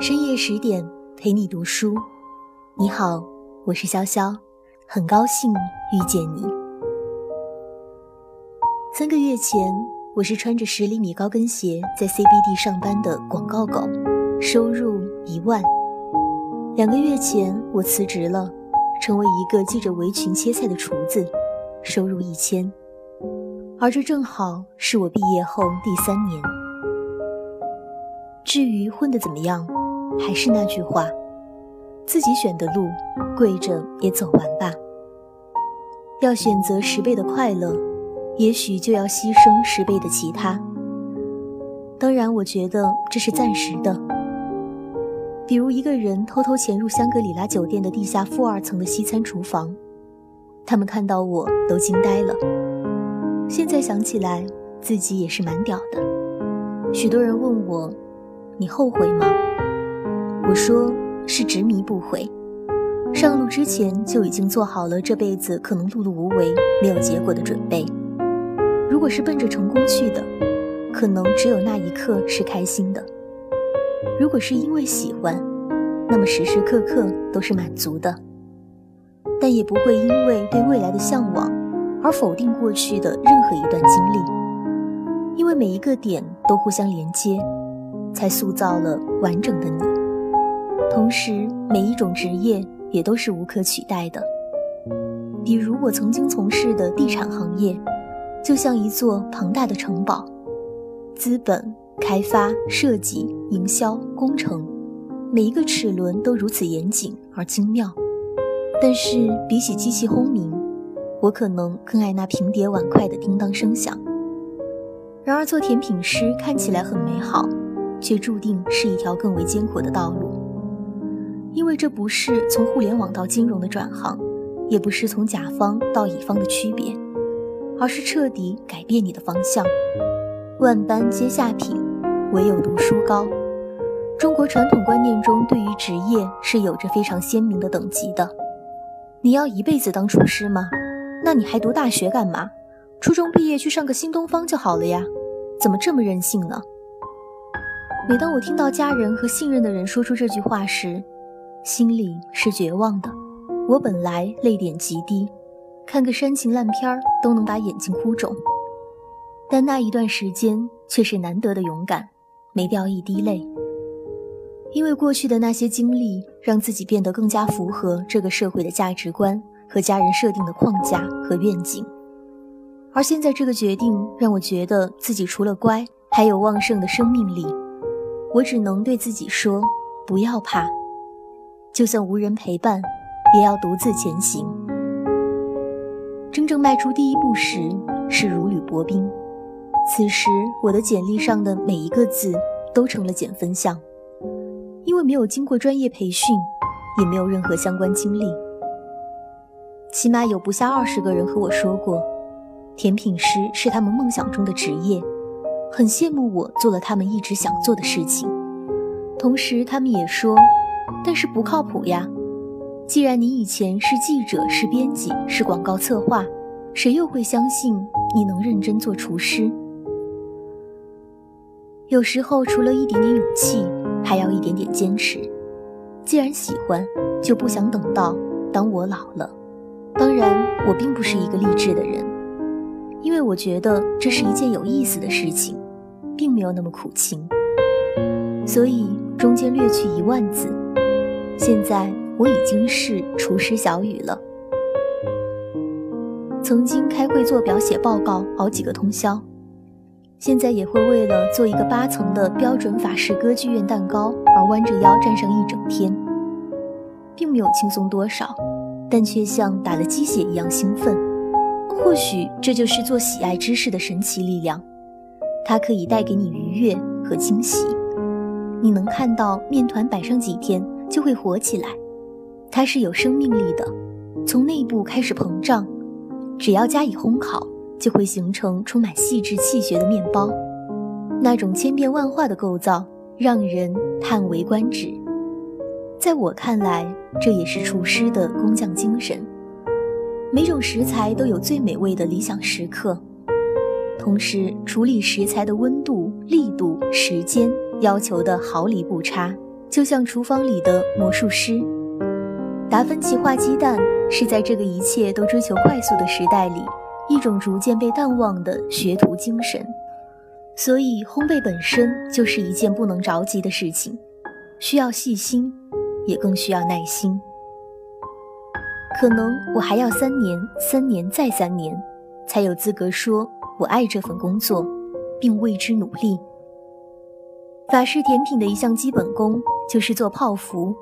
深夜十点陪你读书，你好，我是潇潇，很高兴遇见你。三个月前，我是穿着十厘米高跟鞋在 CBD 上班的广告狗，收入一万。两个月前，我辞职了，成为一个系着围裙切菜的厨子，收入一千。而这正好是我毕业后第三年。至于混得怎么样，还是那句话，自己选的路，跪着也走完吧。要选择十倍的快乐，也许就要牺牲十倍的其他。当然，我觉得这是暂时的。比如一个人偷偷潜入香格里拉酒店的地下负二层的西餐厨房，他们看到我都惊呆了。现在想起来，自己也是蛮屌的。许多人问我。你后悔吗？我说是执迷不悔。上路之前就已经做好了这辈子可能碌碌无为、没有结果的准备。如果是奔着成功去的，可能只有那一刻是开心的；如果是因为喜欢，那么时时刻刻都是满足的。但也不会因为对未来的向往而否定过去的任何一段经历，因为每一个点都互相连接。才塑造了完整的你。同时，每一种职业也都是无可取代的。比如我曾经从事的地产行业，就像一座庞大的城堡，资本、开发、设计、营销、工程，每一个齿轮都如此严谨而精妙。但是比起机器轰鸣，我可能更爱那平叠碗筷的叮当声响。然而，做甜品师看起来很美好。却注定是一条更为艰苦的道路，因为这不是从互联网到金融的转行，也不是从甲方到乙方的区别，而是彻底改变你的方向。万般皆下品，唯有读书高。中国传统观念中，对于职业是有着非常鲜明的等级的。你要一辈子当厨师吗？那你还读大学干嘛？初中毕业去上个新东方就好了呀？怎么这么任性呢？每当我听到家人和信任的人说出这句话时，心里是绝望的。我本来泪点极低，看个煽情烂片都能把眼睛哭肿，但那一段时间却是难得的勇敢，没掉一滴泪。因为过去的那些经历，让自己变得更加符合这个社会的价值观和家人设定的框架和愿景。而现在这个决定，让我觉得自己除了乖，还有旺盛的生命力。我只能对自己说：“不要怕，就算无人陪伴，也要独自前行。”真正迈出第一步时，是如履薄冰。此时，我的简历上的每一个字都成了减分项，因为没有经过专业培训，也没有任何相关经历。起码有不下二十个人和我说过，甜品师是他们梦想中的职业。很羡慕我做了他们一直想做的事情，同时他们也说，但是不靠谱呀。既然你以前是记者、是编辑、是广告策划，谁又会相信你能认真做厨师？有时候除了一点点勇气，还要一点点坚持。既然喜欢，就不想等到当我老了。当然，我并不是一个励志的人，因为我觉得这是一件有意思的事情。并没有那么苦情，所以中间略去一万字。现在我已经是厨师小雨了。曾经开会做表、写报告，熬几个通宵，现在也会为了做一个八层的标准法式歌剧院蛋糕而弯着腰站上一整天，并没有轻松多少，但却像打了鸡血一样兴奋。或许这就是做喜爱之事的神奇力量。它可以带给你愉悦和惊喜，你能看到面团摆上几天就会活起来，它是有生命力的，从内部开始膨胀，只要加以烘烤，就会形成充满细致气血的面包。那种千变万化的构造让人叹为观止。在我看来，这也是厨师的工匠精神。每种食材都有最美味的理想时刻。同时，处理食材的温度、力度、时间要求的毫厘不差，就像厨房里的魔术师。达芬奇画鸡蛋，是在这个一切都追求快速的时代里，一种逐渐被淡忘的学徒精神。所以，烘焙本身就是一件不能着急的事情，需要细心，也更需要耐心。可能我还要三年、三年再三年，才有资格说我爱这份工作，并为之努力。法式甜品的一项基本功就是做泡芙。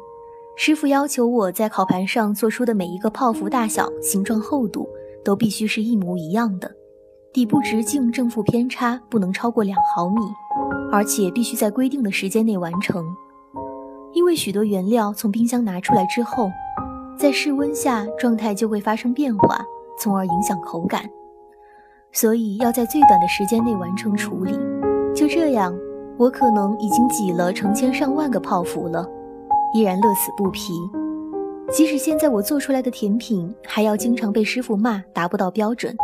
师傅要求我在烤盘上做出的每一个泡芙大小、形状、厚度都必须是一模一样的，底部直径正负偏差不能超过两毫米，而且必须在规定的时间内完成。因为许多原料从冰箱拿出来之后，在室温下状态就会发生变化，从而影响口感，所以要在最短的时间内完成处理。就这样，我可能已经挤了成千上万个泡芙了。依然乐此不疲，即使现在我做出来的甜品还要经常被师傅骂达不到标准，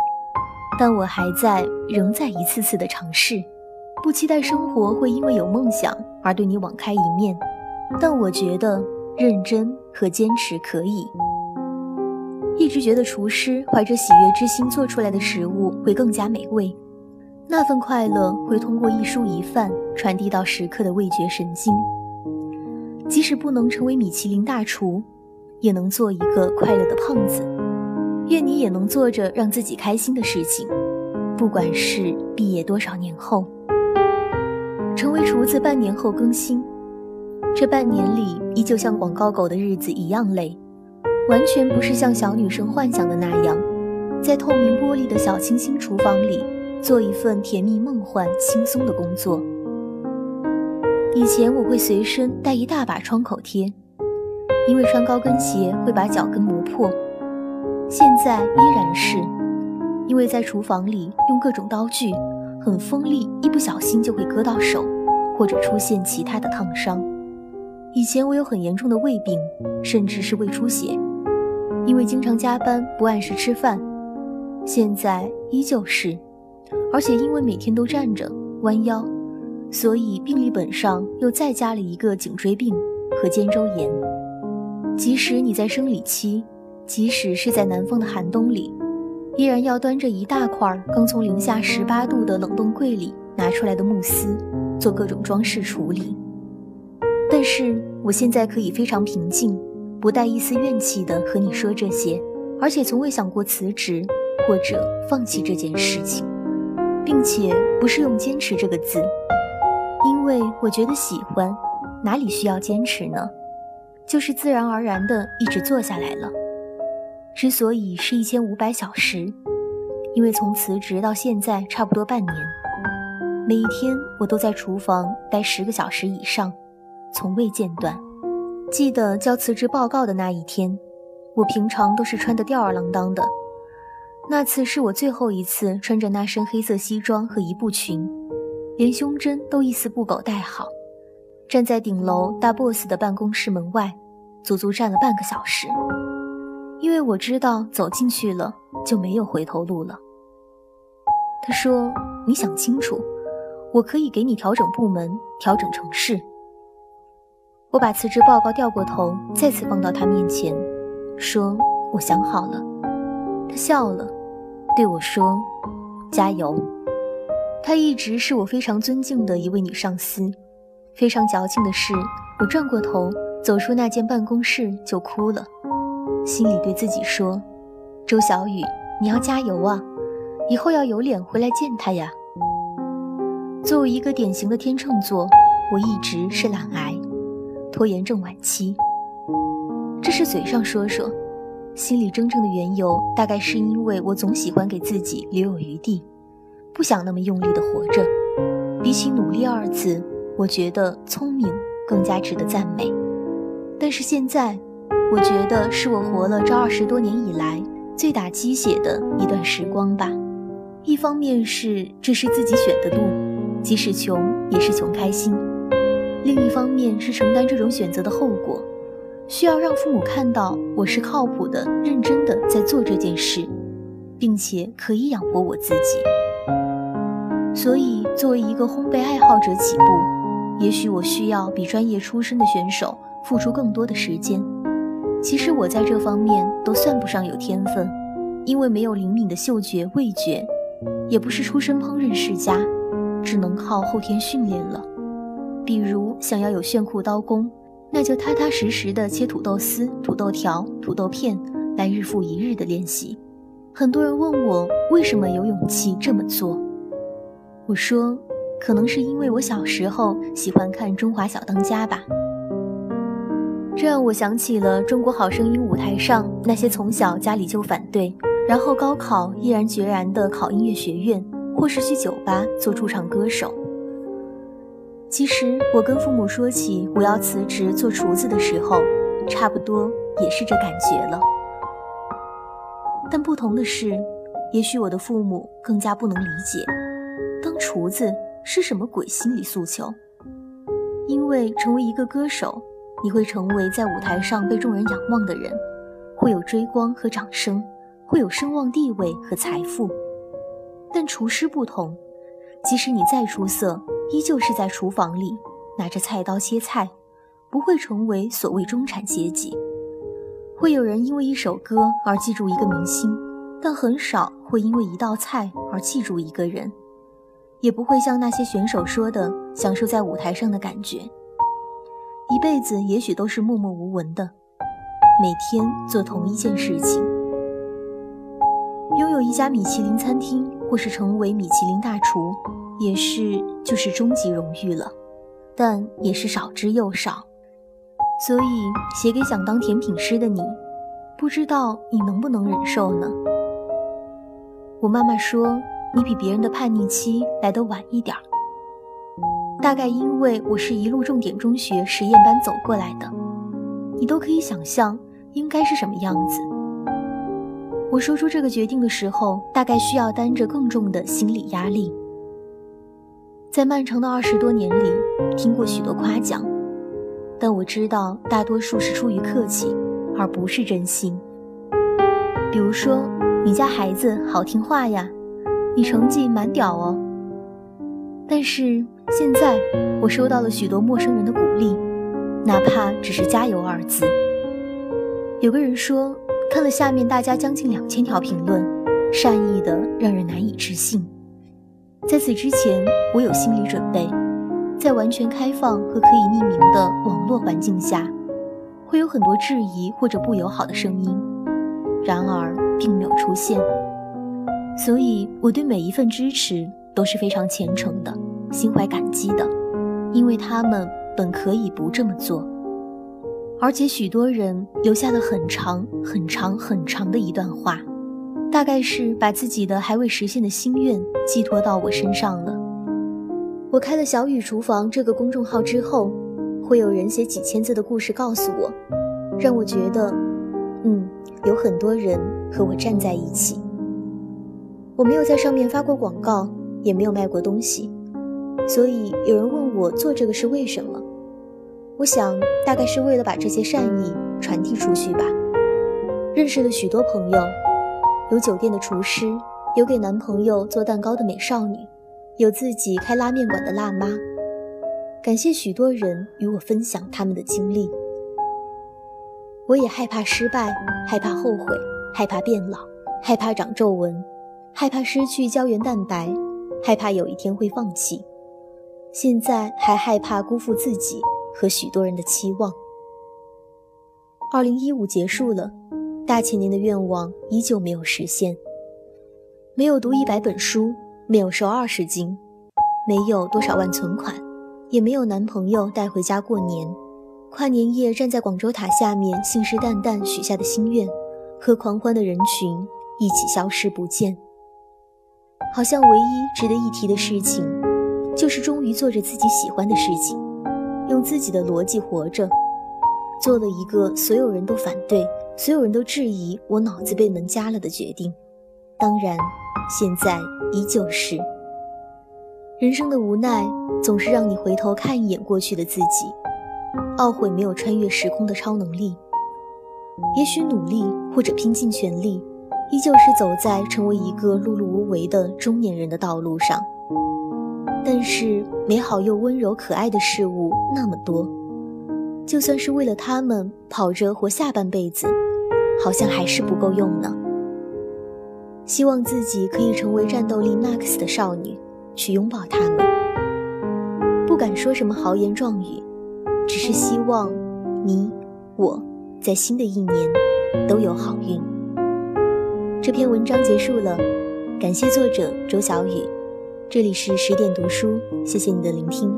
但我还在仍在一次次的尝试，不期待生活会因为有梦想而对你网开一面，但我觉得认真和坚持可以。一直觉得厨师怀着喜悦之心做出来的食物会更加美味，那份快乐会通过一蔬一饭传递到食客的味觉神经。即使不能成为米其林大厨，也能做一个快乐的胖子。愿你也能做着让自己开心的事情，不管是毕业多少年后。成为厨子半年后更新，这半年里依旧像广告狗的日子一样累，完全不是像小女生幻想的那样，在透明玻璃的小清新厨房里做一份甜蜜梦幻、轻松的工作。以前我会随身带一大把创口贴，因为穿高跟鞋会把脚跟磨破。现在依然是，因为在厨房里用各种刀具，很锋利，一不小心就会割到手，或者出现其他的烫伤。以前我有很严重的胃病，甚至是胃出血，因为经常加班不按时吃饭。现在依旧是，而且因为每天都站着弯腰。所以病历本上又再加了一个颈椎病和肩周炎。即使你在生理期，即使是在南方的寒冬里，依然要端着一大块刚从零下十八度的冷冻柜里拿出来的慕斯，做各种装饰处理。但是我现在可以非常平静，不带一丝怨气的和你说这些，而且从未想过辞职或者放弃这件事情，并且不是用“坚持”这个字。因为我觉得喜欢，哪里需要坚持呢？就是自然而然的一直做下来了。之所以是一千五百小时，因为从辞职到现在差不多半年，每一天我都在厨房待十个小时以上，从未间断。记得交辞职报告的那一天，我平常都是穿得吊儿郎当的，那次是我最后一次穿着那身黑色西装和一步裙。连胸针都一丝不苟戴好，站在顶楼大 boss 的办公室门外，足足站了半个小时。因为我知道走进去了就没有回头路了。他说：“你想清楚，我可以给你调整部门，调整城市。”我把辞职报告调过头，再次放到他面前，说：“我想好了。”他笑了，对我说：“加油。”他一直是我非常尊敬的一位女上司。非常矫情的是，我转过头走出那间办公室就哭了，心里对自己说：“周小雨，你要加油啊，以后要有脸回来见他呀。”作为一个典型的天秤座，我一直是懒癌，拖延症晚期。这是嘴上说说，心里真正的缘由，大概是因为我总喜欢给自己留有余地。不想那么用力的活着，比起努力二字，我觉得聪明更加值得赞美。但是现在，我觉得是我活了这二十多年以来最打鸡血的一段时光吧。一方面是这是自己选的路，即使穷也是穷开心；另一方面是承担这种选择的后果，需要让父母看到我是靠谱的、认真的在做这件事，并且可以养活我自己。所以，作为一个烘焙爱好者起步，也许我需要比专业出身的选手付出更多的时间。其实我在这方面都算不上有天分，因为没有灵敏的嗅觉味觉，也不是出身烹饪世家，只能靠后天训练了。比如想要有炫酷刀工，那就踏踏实实的切土豆丝、土豆条、土豆片，来日复一日的练习。很多人问我为什么有勇气这么做，我说。可能是因为我小时候喜欢看《中华小当家》吧，这让我想起了《中国好声音》舞台上那些从小家里就反对，然后高考毅然决然的考音乐学院，或是去酒吧做驻唱歌手。其实我跟父母说起我要辞职做厨子的时候，差不多也是这感觉了。但不同的是，也许我的父母更加不能理解，当厨子。是什么鬼心理诉求？因为成为一个歌手，你会成为在舞台上被众人仰望的人，会有追光和掌声，会有声望、地位和财富。但厨师不同，即使你再出色，依旧是在厨房里拿着菜刀切菜，不会成为所谓中产阶级。会有人因为一首歌而记住一个明星，但很少会因为一道菜而记住一个人。也不会像那些选手说的，享受在舞台上的感觉。一辈子也许都是默默无闻的，每天做同一件事情。拥有一家米其林餐厅，或是成为米其林大厨，也是就是终极荣誉了，但也是少之又少。所以，写给想当甜品师的你，不知道你能不能忍受呢？我妈妈说。你比别人的叛逆期来得晚一点儿，大概因为我是一路重点中学实验班走过来的，你都可以想象应该是什么样子。我说出这个决定的时候，大概需要担着更重的心理压力。在漫长的二十多年里，听过许多夸奖，但我知道大多数是出于客气，而不是真心。比如说，你家孩子好听话呀。你成绩蛮屌哦，但是现在我收到了许多陌生人的鼓励，哪怕只是“加油”二字。有个人说，看了下面大家将近两千条评论，善意的让人难以置信。在此之前，我有心理准备，在完全开放和可以匿名的网络环境下，会有很多质疑或者不友好的声音，然而并没有出现。所以，我对每一份支持都是非常虔诚的，心怀感激的，因为他们本可以不这么做，而且许多人留下了很长、很长、很长的一段话，大概是把自己的还未实现的心愿寄托到我身上了。我开了“小雨厨房”这个公众号之后，会有人写几千字的故事告诉我，让我觉得，嗯，有很多人和我站在一起。我没有在上面发过广告，也没有卖过东西，所以有人问我做这个是为什么？我想大概是为了把这些善意传递出去吧。认识了许多朋友，有酒店的厨师，有给男朋友做蛋糕的美少女，有自己开拉面馆的辣妈。感谢许多人与我分享他们的经历。我也害怕失败，害怕后悔，害怕变老，害怕长皱纹。害怕失去胶原蛋白，害怕有一天会放弃，现在还害怕辜负自己和许多人的期望。二零一五结束了，大前年的愿望依旧没有实现，没有读一百本书，没有瘦二十斤，没有多少万存款，也没有男朋友带回家过年。跨年夜站在广州塔下面，信誓旦旦许下的心愿，和狂欢的人群一起消失不见。好像唯一值得一提的事情，就是终于做着自己喜欢的事情，用自己的逻辑活着，做了一个所有人都反对、所有人都质疑我脑子被门夹了的决定。当然，现在依旧是。人生的无奈，总是让你回头看一眼过去的自己，懊悔没有穿越时空的超能力。也许努力或者拼尽全力。依旧是走在成为一个碌碌无为的中年人的道路上。但是美好又温柔可爱的事物那么多，就算是为了他们跑着活下半辈子，好像还是不够用呢。希望自己可以成为战斗力 max 的少女，去拥抱他们。不敢说什么豪言壮语，只是希望你我在新的一年都有好运。这篇文章结束了，感谢作者周小雨。这里是十点读书，谢谢你的聆听，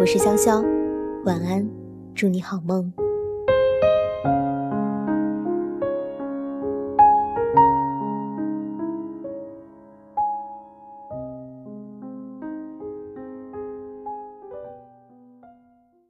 我是潇潇，晚安，祝你好梦。